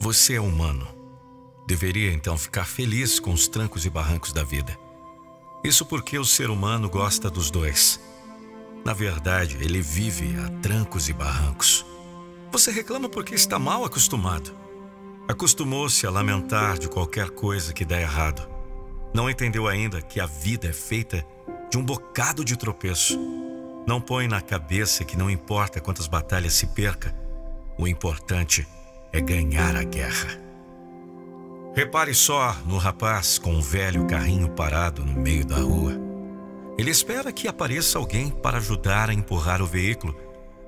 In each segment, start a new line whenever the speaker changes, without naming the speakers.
Você é humano. Deveria então ficar feliz com os trancos e barrancos da vida. Isso porque o ser humano gosta dos dois. Na verdade, ele vive a trancos e barrancos. Você reclama porque está mal acostumado. Acostumou-se a lamentar de qualquer coisa que dá errado. Não entendeu ainda que a vida é feita de um bocado de tropeço. Não põe na cabeça que não importa quantas batalhas se perca, o importante é ganhar a guerra. Repare só no rapaz com um velho carrinho parado no meio da rua. Ele espera que apareça alguém para ajudar a empurrar o veículo,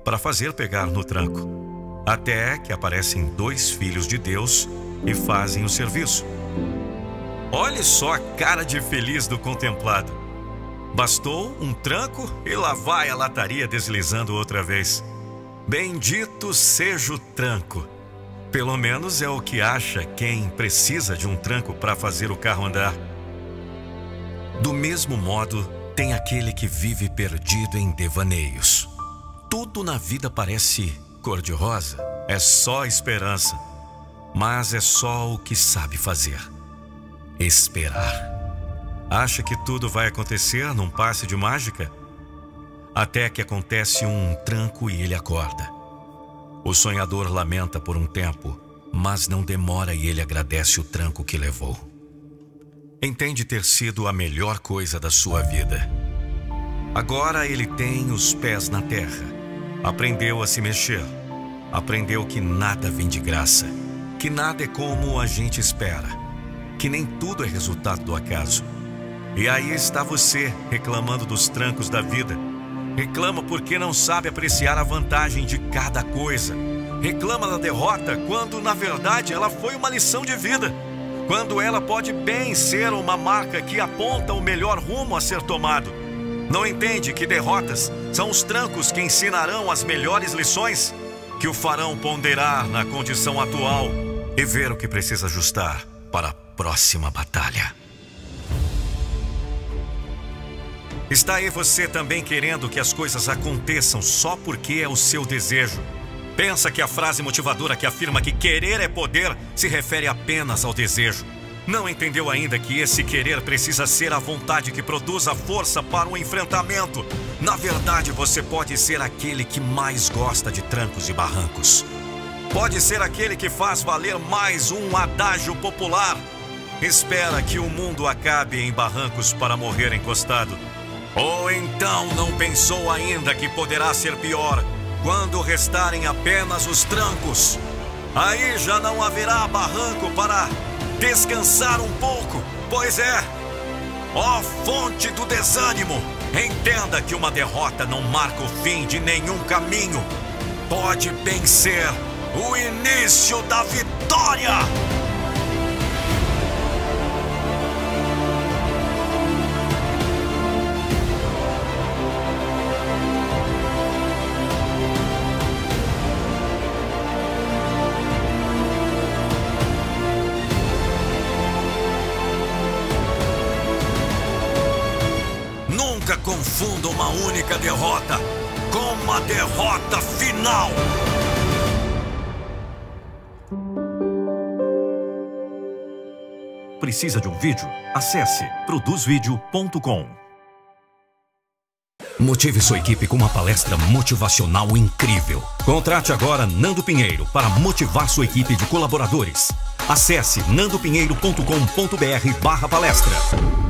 para fazer pegar no tranco. Até que aparecem dois filhos de Deus e fazem o serviço. Olhe só a cara de feliz do contemplado. Bastou um tranco e lá vai a lataria deslizando outra vez. Bendito seja o tranco. Pelo menos é o que acha quem precisa de um tranco para fazer o carro andar. Do mesmo modo, tem aquele que vive perdido em devaneios. Tudo na vida parece cor-de-rosa, é só esperança, mas é só o que sabe fazer: esperar. Acha que tudo vai acontecer num passe de mágica? Até que acontece um tranco e ele acorda. O sonhador lamenta por um tempo, mas não demora e ele agradece o tranco que levou. Entende ter sido a melhor coisa da sua vida. Agora ele tem os pés na terra. Aprendeu a se mexer. Aprendeu que nada vem de graça. Que nada é como a gente espera. Que nem tudo é resultado do acaso. E aí está você reclamando dos trancos da vida Reclama porque não sabe apreciar a vantagem de cada coisa. Reclama da derrota quando, na verdade, ela foi uma lição de vida. Quando ela pode bem ser uma marca que aponta o melhor rumo a ser tomado. Não entende que derrotas são os trancos que ensinarão as melhores lições, que o farão ponderar na condição atual e ver o que precisa ajustar para a próxima batalha. Está aí você também querendo que as coisas aconteçam só porque é o seu desejo. Pensa que a frase motivadora que afirma que querer é poder se refere apenas ao desejo. Não entendeu ainda que esse querer precisa ser a vontade que produz a força para o enfrentamento. Na verdade, você pode ser aquele que mais gosta de trancos e barrancos. Pode ser aquele que faz valer mais um adágio popular. Espera que o mundo acabe em barrancos para morrer encostado. Ou então não pensou ainda que poderá ser pior quando restarem apenas os trancos? Aí já não haverá barranco para descansar um pouco, pois é. Ó fonte do desânimo, entenda que uma derrota não marca o fim de nenhum caminho. Pode bem ser o início da vitória. Confunda uma única derrota com uma derrota final.
Precisa de um vídeo? Acesse produzvideo.com.
Motive sua equipe com uma palestra motivacional incrível. Contrate agora Nando Pinheiro para motivar sua equipe de colaboradores. Acesse nandopinheiro.com.br/palestra.